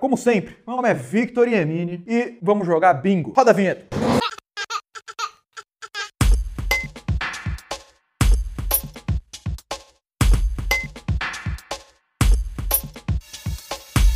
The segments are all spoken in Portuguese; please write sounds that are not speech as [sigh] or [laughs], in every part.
Como sempre, meu nome é Victor Iemini e vamos jogar bingo. Roda a vinheta.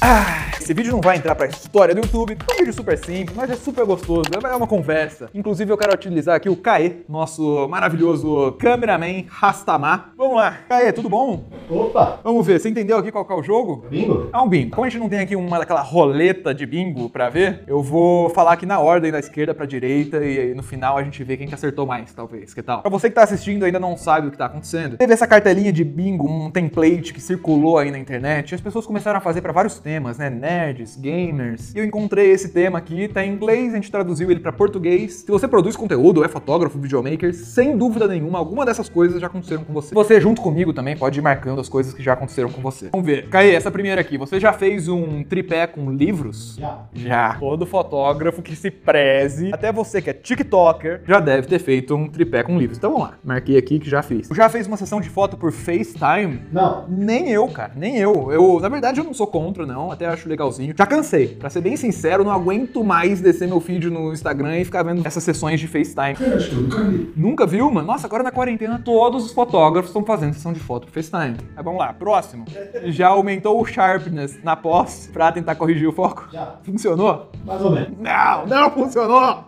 Ah, esse vídeo não vai entrar pra história do YouTube, é um vídeo super simples, mas é super gostoso, é uma conversa. Inclusive eu quero utilizar aqui o Caê, nosso maravilhoso cameraman Rastamar. Vamos lá, Caê, tudo bom? Opa! Vamos ver, você entendeu aqui qual é o jogo? Bingo? É um bingo. Como a gente não tem aqui uma daquela roleta de bingo pra ver, eu vou falar aqui na ordem da esquerda pra direita e aí no final a gente vê quem que acertou mais, talvez. Que tal? Pra você que tá assistindo e ainda não sabe o que tá acontecendo, teve essa cartelinha de bingo, um template que circulou aí na internet e as pessoas começaram a fazer pra vários temas, né? Nerds, gamers. E eu encontrei esse tema aqui, tá em inglês, a gente traduziu ele pra português. Se você produz conteúdo, é fotógrafo, videomaker, sem dúvida nenhuma, alguma dessas coisas já aconteceram com você. Você junto comigo também pode ir marcando as coisas que já aconteceram com você. Vamos ver. Caí, essa primeira aqui, você já fez um tripé com livros? Já. Já. Todo fotógrafo que se preze, até você que é TikToker, já deve ter feito um tripé com livros. Então vamos lá. Marquei aqui que já fiz. Já fez uma sessão de foto por FaceTime? Não. Nem eu, cara, nem eu. Eu, na verdade, eu não sou contra, não. Até acho legalzinho. Já cansei. Pra ser bem sincero, não aguento mais descer meu feed no Instagram e ficar vendo essas sessões de FaceTime. Eu acho que eu nunca vi. Nunca viu, mano? Nossa, agora na quarentena todos os fotógrafos estão fazendo sessão de foto por FaceTime. Aí vamos lá, próximo. Já aumentou o sharpness na pós pra tentar corrigir o foco? Já. Funcionou? Mais ou menos. Não, não funcionou!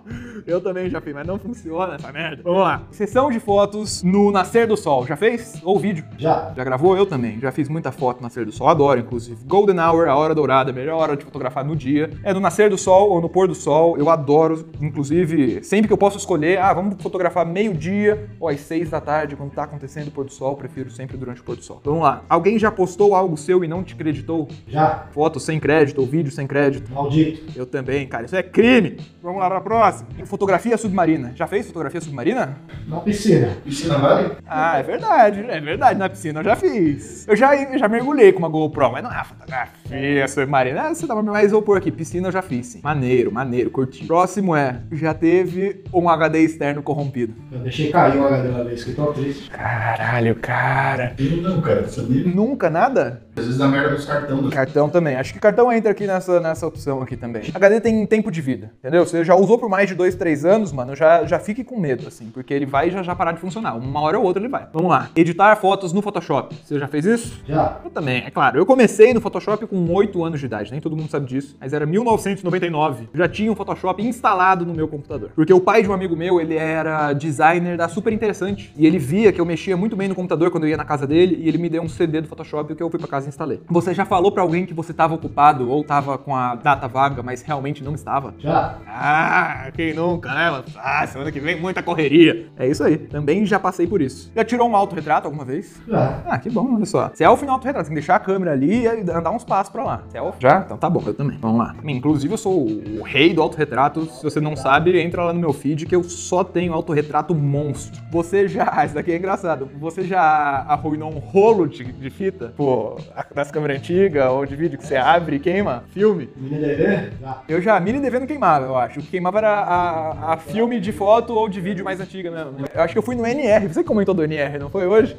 Eu também já fiz, mas não funciona essa merda. Vamos lá. Sessão de fotos no nascer do sol. Já fez? Ou vídeo? Já. Já gravou? Eu também. Já fiz muita foto no nascer do sol. Adoro, inclusive. Golden Hour, a hora dourada, a melhor hora de fotografar no dia. É no nascer do sol ou no pôr do sol. Eu adoro. Inclusive, sempre que eu posso escolher, ah, vamos fotografar meio-dia ou às seis da tarde, quando tá acontecendo o pôr do sol. Prefiro sempre durante o pôr do sol. Vamos lá. Alguém já postou algo seu e não te creditou? Já. Foto sem crédito ou vídeo sem crédito? Maldito. Eu também, cara. Isso é crime. Vamos lá pra próxima. Fotografia submarina. Já fez fotografia submarina? Na piscina. Piscina vale? Ah, é verdade. É verdade. Na piscina eu já fiz. Eu já, eu já mergulhei com uma GoPro, mas não é fotografia submarina. Ah, você dá mais vou pôr aqui. Piscina eu já fiz, sim. Maneiro, maneiro, curti. Próximo é, já teve um HD externo corrompido. Eu deixei cair o HD uma vez, que tô triste. Caralho, cara. Eu não, cara, sabia? Nunca nada? Às vezes dá merda nos cartão do Cartão também. Acho que cartão entra aqui nessa, nessa opção aqui também. HD tem tempo de vida, entendeu? Você já usou por mais de dois, três anos, mano, já, já fique com medo, assim, porque ele vai já já parar de funcionar. Uma hora ou outra ele vai. Vamos lá. Editar fotos no Photoshop. Você já fez isso? Já. Eu também, é claro. Eu comecei no Photoshop com 8 anos de idade, nem todo mundo sabe disso, mas era 1999. Já tinha um Photoshop instalado no meu computador. Porque o pai de um amigo meu, ele era designer da Super Interessante, e ele via que eu mexia muito bem no computador quando eu ia na casa dele, e ele me deu um CD do Photoshop que eu fui pra casa e instalei. Você já falou pra alguém que você tava ocupado ou tava com a data vaga, mas realmente não estava? Já. Ah, quem nunca, né? Ah, semana que vem muita correria. É isso aí. Também já passei por isso. Já tirou um autorretrato alguma vez? Já. Ah, que bom, olha só. Selfie no autorretrato, tem que deixar a câmera ali e andar uns passos pra lá. Selfie? Já? Então tá bom, eu também. Vamos lá. Inclusive, eu sou o rei do autorretrato. Se você não sabe, entra lá no meu feed que eu só tenho autorretrato monstro. Você já, [laughs] isso daqui é engraçado, você já arruinou um rolo de, de fita? Pô, das câmeras antigas ou de vídeo que você abre e queima? Filme? Mini DV? Já. Eu já, mini DV não queimava, eu acho. O que queimava era a, a filme de foto ou de vídeo mais antiga mesmo. Eu acho que eu fui no NR. Você comentou do NR, não foi hoje?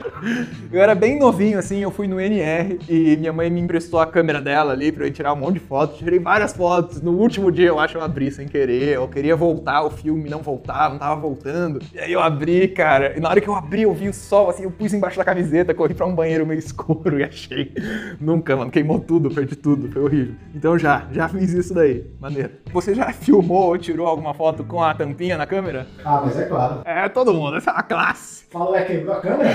Eu era bem novinho, assim, eu fui no NR e minha mãe me emprestou a câmera dela ali pra eu tirar um monte de fotos. Tirei várias fotos. No último dia, eu acho, eu abri sem querer. Eu queria voltar, o filme não voltava, não tava voltando. E aí eu abri, cara. E na hora que eu abri, eu vi o sol, assim, eu pus embaixo da camiseta, corri pra um banheiro meio [laughs] escuro e achei. Nunca, mano, queimou tudo, perdi tudo, foi horrível. Então já, já fiz isso daí. Maneiro. Você já filmou ou tirou alguma foto com a tampinha na câmera? Ah, mas é claro. É, todo mundo, essa é uma classe. Falou, é quebrou a câmera?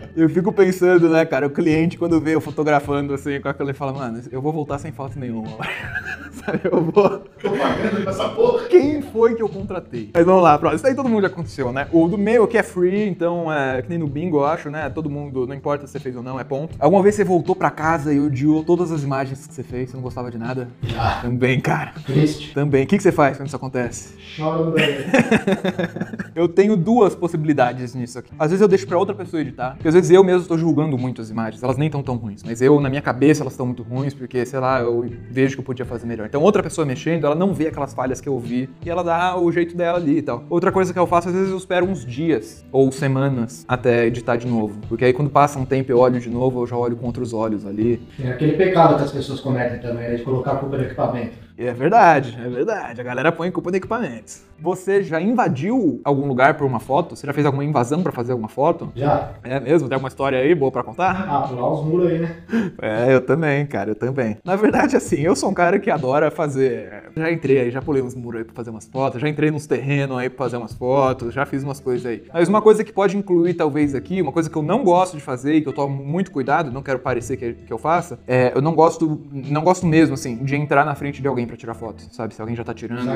[laughs] Eu fico pensando, né, cara, o cliente quando vê eu fotografando assim com a câmera, ele fala, mano, eu vou voltar sem foto nenhuma. [laughs] Sabe, eu vou. Tô pagando essa porra. Quem foi que eu contratei? Mas vamos lá, próximo. Isso aí todo mundo já aconteceu, né? O do meu aqui é free, então é que nem no bingo, eu acho, né? Todo mundo, não importa se você fez ou não, é ponto. Alguma vez você voltou pra casa e odiou todas as imagens que você fez, você não gostava de nada? Já. Também, cara. Triste. Também. O que que você faz quando isso acontece? Chora no banheiro. [laughs] eu tenho duas possibilidades nisso aqui. Às vezes eu deixo pra outra pessoa editar, porque às vezes eu mesmo estou julgando muito as imagens, elas nem estão tão ruins, mas eu, na minha cabeça, elas estão muito ruins, porque, sei lá, eu vejo que eu podia fazer melhor. Então, outra pessoa mexendo, ela não vê aquelas falhas que eu vi e ela dá o jeito dela ali e tal. Outra coisa que eu faço, às vezes eu espero uns dias ou semanas até editar de novo. Porque aí quando passa um tempo eu olho de novo, eu já olho com outros olhos ali. Tem aquele pecado que as pessoas cometem também, né? De colocar a culpa no equipamento. E é verdade, é verdade. A galera põe culpa no equipamentos. Você já invadiu algum lugar por uma foto? Você já fez alguma invasão pra fazer alguma foto? Já. É mesmo? Tem alguma história aí boa pra contar? Ah, pular os muros aí, né? É, eu também, cara, eu também. Na verdade, assim, eu sou um cara que adora fazer. Já entrei aí, já pulei uns muros aí pra fazer umas fotos, já entrei nos terrenos aí pra fazer umas fotos, já fiz umas coisas aí. Mas uma coisa que pode incluir, talvez, aqui, uma coisa que eu não gosto de fazer e que eu tomo muito cuidado, não quero parecer que, que eu faça, é eu não gosto, não gosto mesmo, assim, de entrar na frente de alguém pra tirar foto, sabe? Se alguém já tá tirando.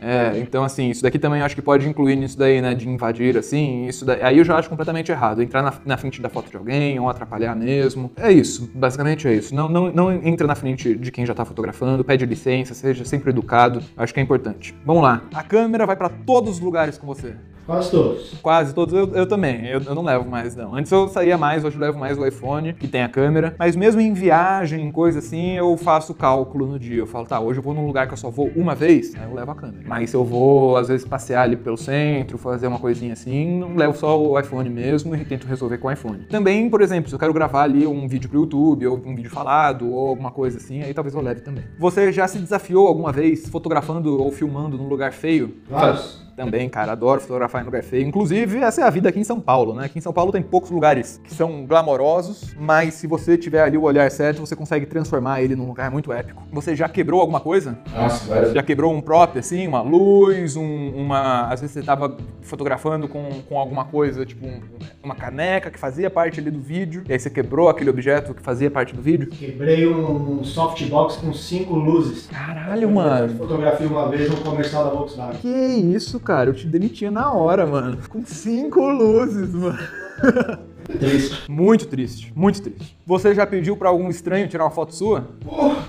É. É, então assim, isso daqui também acho que pode incluir nisso daí, né, de invadir, assim, isso daí, aí eu já acho completamente errado, entrar na, na frente da foto de alguém ou atrapalhar mesmo. É isso, basicamente é isso. Não, não, não entra na frente de quem já tá fotografando, pede licença, seja sempre educado, acho que é importante. Vamos lá, a câmera vai pra todos os lugares com você. Quase todos. Quase todos, eu, eu também. Eu, eu não levo mais, não. Antes eu saía mais, hoje eu levo mais o iPhone, que tem a câmera. Mas mesmo em viagem, coisa assim, eu faço cálculo no dia. Eu falo, tá, hoje eu vou num lugar que eu só vou uma vez, aí eu levo a câmera. Mas se eu vou, às vezes, passear ali pelo centro, fazer uma coisinha assim, não levo só o iPhone mesmo e tento resolver com o iPhone. Também, por exemplo, se eu quero gravar ali um vídeo pro YouTube, ou um vídeo falado, ou alguma coisa assim, aí talvez eu leve também. Você já se desafiou alguma vez fotografando ou filmando num lugar feio? Vários. Também, cara, adoro fotografar em lugar feio. Inclusive, essa é a vida aqui em São Paulo, né? Aqui em São Paulo tem poucos lugares que são glamorosos, mas se você tiver ali o olhar certo, você consegue transformar ele num lugar muito épico. Você já quebrou alguma coisa? Nossa, várias. Já quebrou um prop, assim, uma luz, um- uma. Às vezes você tava fotografando com, com alguma coisa, tipo um- uma caneca que fazia parte ali do vídeo, e aí você quebrou aquele objeto que fazia parte do vídeo. Quebrei um, um softbox com cinco luzes. Caralho, mano. fotografei uma vez no comercial da Volkswagen. Que isso, cara? Eu te demitia na hora, mano. Com cinco luzes, mano. Triste. Muito triste, muito triste. Você já pediu pra algum estranho tirar uma foto sua?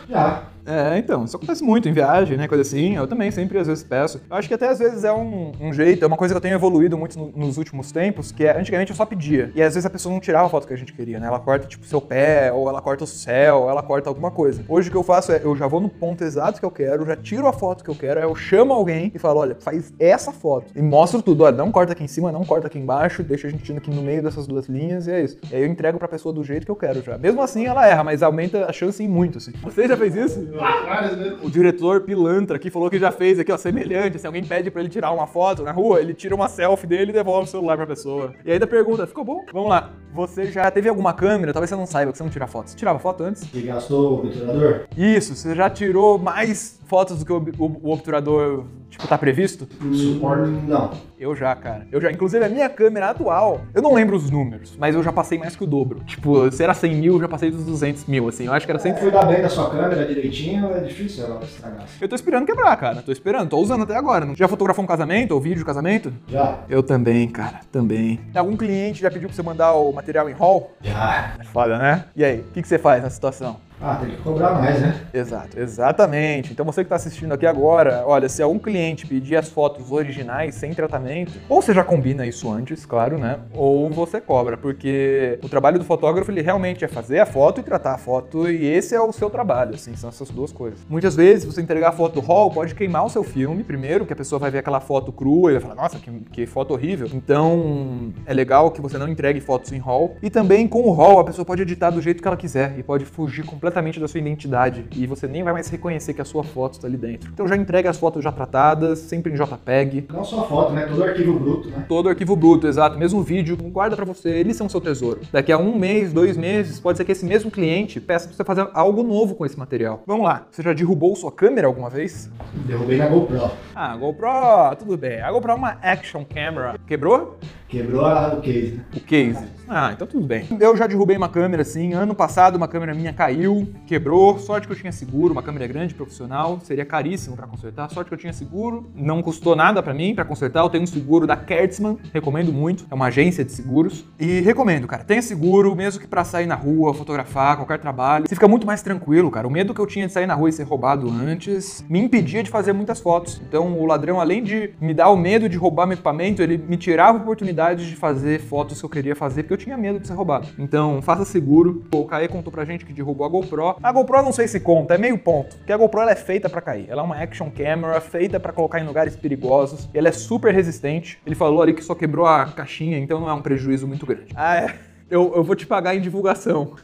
Já. É, então, isso acontece muito em viagem, né, coisa assim. Eu também sempre às vezes peço. Eu acho que até às vezes é um, um jeito, é uma coisa que eu tenho evoluído muito no- nos últimos tempos, que é, antigamente eu só pedia. E às vezes a pessoa não tirava a foto que a gente queria, né? Ela corta, tipo, seu pé, ou ela corta o céu, ou ela corta alguma coisa. Hoje o que eu faço é, eu já vou no ponto exato que eu quero, já tiro a foto que eu quero, aí eu chamo alguém e falo, olha, faz essa foto. E mostro tudo, olha, não corta aqui em cima, não corta aqui embaixo, deixa a gente aqui no meio dessas duas linhas, e é isso. E aí eu entrego pra pessoa do jeito que eu quero já. Mesmo assim, ela erra, mas aumenta a chance em muito, assim. Você já fez isso? Vezes. O diretor pilantra aqui falou que já fez aqui, ó, semelhante. Se alguém pede pra ele tirar uma foto na rua, ele tira uma selfie dele e devolve o celular pra pessoa. E ainda pergunta, ficou bom? Vamos lá. Você já teve alguma câmera? Talvez você não saiba que você não tira foto. Você tirava foto antes? Que gastou o obturador? Isso, você já tirou mais fotos do que o, o- o obturador, tipo, tá previsto? Suporte. Não. Eu já, cara. Eu já. Inclusive, a minha câmera atual, eu não lembro os números, mas eu já passei mais que o dobro. Tipo, se era 100 mil, eu já passei dos 200 mil, assim. Eu acho que era Se 100 você cuidar bem da sua câmera direitinho, é difícil ela estragar. Eu tô esperando quebrar, cara. Tô esperando, tô usando até agora. Já fotografou um casamento ou vídeo de casamento? Já. Eu também, cara, também. Algum cliente já pediu pra você mandar o material em haul? Já. É foda, né? E aí, o que, que você faz nessa situação? Ah, tem que cobrar mais, né? Exato, exatamente. Então você que está assistindo aqui agora, olha, se algum cliente pedir as fotos originais sem tratamento, ou você já combina isso antes, claro, né? Ou você cobra, porque o trabalho do fotógrafo ele realmente é fazer a foto e tratar a foto, e esse é o seu trabalho, assim, são essas duas coisas. Muitas vezes você entregar a foto do RAW pode queimar o seu filme primeiro, que a pessoa vai ver aquela foto crua e vai falar, nossa, que, que foto horrível. Então é legal que você não entregue fotos em RAW. E também com o RAW a pessoa pode editar do jeito que ela quiser e pode fugir completamente da sua identidade e você nem vai mais reconhecer que a sua foto está ali dentro. Então já entrega as fotos já tratadas, sempre em JPEG. Não só foto, né? Todo arquivo bruto, né? Todo arquivo bruto, exato. Mesmo vídeo, guarda pra você, eles são seu tesouro. Daqui a um mês, dois meses, pode ser que esse mesmo cliente peça pra você fazer algo novo com esse material. Vamos lá, você já derrubou sua câmera alguma vez? Derrubei na GoPro. Ah, GoPro, tudo bem. A GoPro é uma action camera. Quebrou? Quebrou a- o case, né? O case. Ah, então tudo bem. Eu já derrubei uma câmera assim. Ano passado uma câmera minha caiu, quebrou. Sorte que eu tinha seguro, uma câmera grande, profissional. Seria caríssimo pra consertar. Sorte que eu tinha seguro. Não custou nada pra mim pra consertar. Eu tenho um seguro da Kertzmann, recomendo muito. É uma agência de seguros. E recomendo, cara. Tenha seguro, mesmo que pra sair na rua, fotografar, qualquer trabalho. Você fica muito mais tranquilo, cara. O medo que eu tinha de sair na rua e ser roubado antes me impedia de fazer muitas fotos. Então o ladrão, além de me dar o medo de roubar meu equipamento, ele me tirava a oportunidade de fazer fotos que eu queria fazer porque eu tinha medo de ser roubado. Então, faça seguro. O Caê contou pra gente que derrubou a GoPro. A GoPro não sei se conta, é meio ponto. Porque a GoPro ela é feita pra cair. Ela é uma action camera feita pra colocar em lugares perigosos. E ela é super resistente. Ele falou ali que só quebrou a caixinha, então não é um prejuízo muito grande. Ah, é. Eu, eu vou te pagar em divulgação.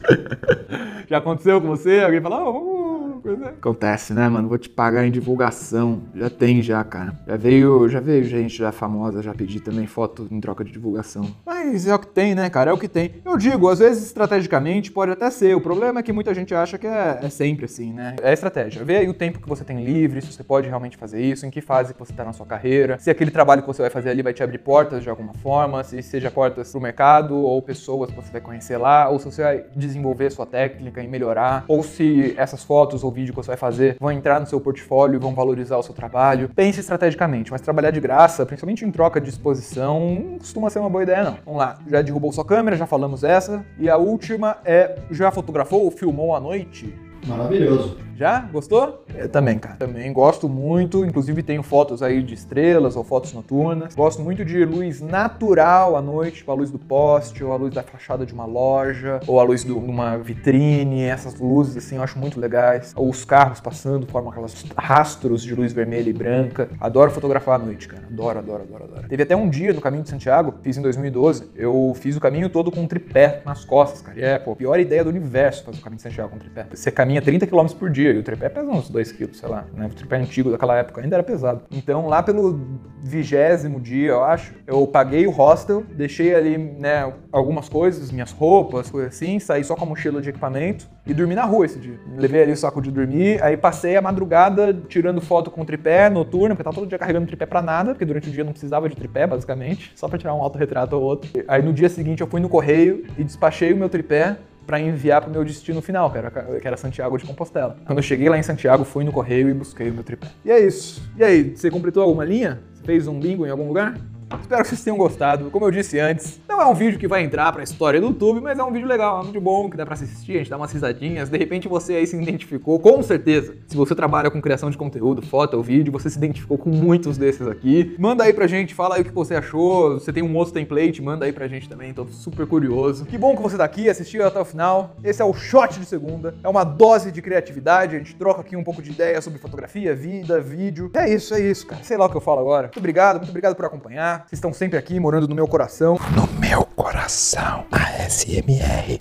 [laughs] Já aconteceu com você? Alguém fala, oh, coisa- Acontece, né, mano? Vou te pagar em divulgação. Já tem, já, cara. Já veio, já veio gente já famosa, já pedi também foto em troca de divulgação. Mas é o que tem, né, cara? É o que tem. Eu digo, às vezes estrategicamente pode até ser. O problema é que muita gente acha que é, é sempre assim, né? É estratégia. Vê aí o tempo que você tem livre, se você pode realmente fazer isso, em que fase você tá na sua carreira, se aquele trabalho que você vai fazer ali vai te abrir portas de alguma forma, se seja portas pro mercado ou pessoas que você vai conhecer lá, ou se você vai desenvolver sua técnica e melhorar, ou se essas fotos ou vídeo que você vai fazer vão entrar no seu portfólio e vão valorizar o seu trabalho. Pense estrategicamente, mas trabalhar de graça, principalmente em troca de exposição, não costuma ser uma boa ideia não. Vamos lá, já derrubou sua câmera, já falamos essa, e a última é, já fotografou ou filmou à noite? Maravilhoso. Já? Gostou? Eu também, cara. Também gosto muito. Inclusive tenho fotos aí de estrelas ou fotos noturnas. Gosto muito de luz natural à noite, tipo a luz do poste, ou a luz da fachada de uma loja, ou a luz de uma vitrine. Essas luzes, assim, eu acho muito legais. Ou os carros passando, formam aquelas rastros de luz vermelha e branca. Adoro fotografar à noite, cara. Adoro, adoro, adoro, adoro. Teve até um dia no Caminho de Santiago, fiz em 2012. Eu fiz o caminho todo com um tripé nas costas, cara. E é, pô, a pior ideia do universo fazer o Caminho de Santiago com tripé. Você caminha 30 km por dia e o tripé pesa uns 2 kg, sei lá. Né? O tripé antigo daquela época ainda era pesado. Então, lá pelo vigésimo dia, eu acho, eu paguei o hostel, deixei ali, né, algumas coisas, minhas roupas, coisas assim, saí só com a mochila de equipamento e dormi na rua esse dia. Levei ali o saco de dormir, aí passei a madrugada tirando foto com tripé noturno, porque tava todo dia carregando tripé pra nada, porque durante o dia não precisava de tripé, basicamente, só pra tirar um autorretrato ou outro. Aí no dia seguinte eu fui no correio e despachei o meu tripé para enviar pro meu destino final, que era, que era Santiago de Compostela. Quando eu cheguei lá em Santiago, fui no correio e busquei o meu tripé. E é isso. E aí, você completou alguma linha? Você fez um bingo em algum lugar? Espero que vocês tenham gostado. Como eu disse antes, não é um vídeo que vai entrar pra história do YouTube, mas é um vídeo legal, é um vídeo bom, que dá pra assistir, a gente dá umas risadinhas. De repente você aí se identificou, com certeza. Se você trabalha com criação de conteúdo, foto ou vídeo, você se identificou com muitos desses aqui. Manda aí pra gente, fala aí o que você achou. Você tem um outro template, manda aí pra gente também, tô super curioso. Que bom que você tá aqui, assistiu até o final. Esse é o Shot de Segunda, é uma dose de criatividade, a gente troca aqui um pouco de ideia sobre fotografia, vida, vídeo. É isso, é isso, cara. Sei lá o que eu falo agora. Muito obrigado, muito obrigado por acompanhar. Vocês estão sempre aqui, morando no meu coração. No meu coração, ASMR.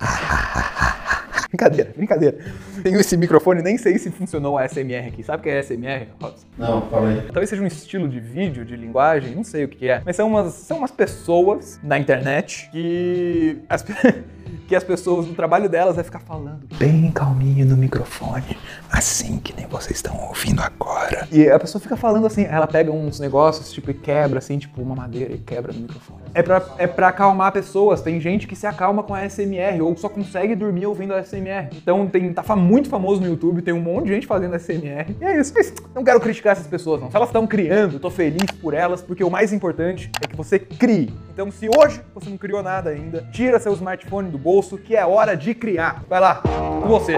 brincadeira, brincadeira. Tenho esse microfone, nem sei se funcionou a ASMR aqui. Sabe o que é ASMR, Robson? Não, fala aí. Talvez seja um estilo de vídeo, de linguagem, não sei o que é. Mas são umas, são umas pessoas na internet que as, [laughs] que as pessoas, no trabalho delas, é ficar falando bem calminho no microfone, assim que nem vocês estão ouvindo agora. E a pessoa fica falando assim, ela pega uns negócios, tipo, e quebra, assim, tipo, uma madeira e quebra no microfone. É pra, é pra acalmar pessoas. Tem gente que se acalma com a ASMR ou só consegue dormir ouvindo a ASMR. Então tem, tá muito famoso no YouTube, tem um monte de gente fazendo ASMR. E é isso. Mas não quero criticar essas pessoas, não. Se elas estão criando, eu tô feliz por elas, porque o mais importante é que você crie. Então, se hoje você não criou nada ainda, tira seu smartphone do bolso, que é hora de criar. Vai lá, com você.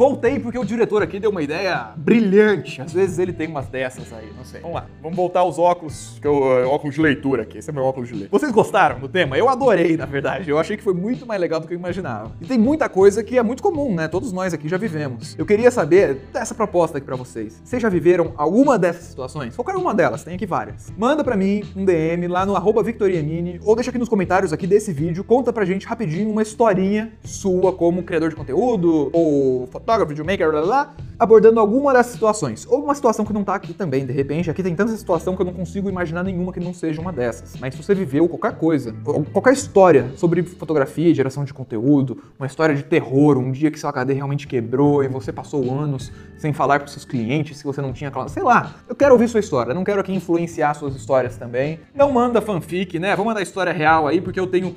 Voltei porque o diretor aqui deu uma ideia brilhante. Às vezes ele tem umas dessas aí, não sei. Vamos lá, vamos voltar aos óculos, que eu, eh, óculos de leitura aqui. Esse é meu óculos de leitura. Vocês gostaram do tema? Eu adorei, na verdade. Eu achei que foi muito mais legal do que eu imaginava. E tem muita coisa que é muito comum, né? Todos nós aqui já vivemos. Eu queria saber dessa proposta aqui pra vocês. Vocês já viveram alguma dessas situações? Qualquer uma delas, tem aqui várias. Manda pra mim um DM lá no arroba Victoriamini ou deixa aqui nos comentários aqui desse vídeo. Conta pra gente rapidinho uma historinha sua como criador de conteúdo ou fotógrafo, videomaker, blá, blá, blá, abordando alguma dessas situações. Ou uma situação que não tá aqui também, de repente. Aqui tem tanta situação que eu não consigo imaginar nenhuma que não seja uma dessas. Mas se você viveu qualquer coisa, qualquer história sobre fotografia geração de conteúdo, uma história de terror, um dia que seu HD realmente quebrou e você passou anos sem falar com seus clientes, se você não tinha, sei lá. Eu quero ouvir sua história, não quero aqui influenciar suas histórias também. Não manda fanfic, né? Vou mandar história real aí, porque eu tenho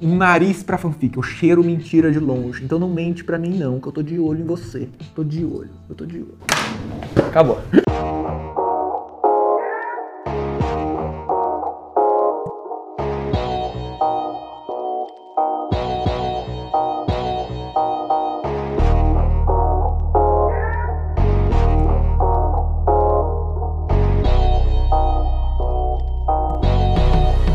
um nariz pra fanfic, eu cheiro mentira de longe. Então não mente pra mim não, que eu tô de olho em você. Tô de olho, eu tô de olho. Acabou.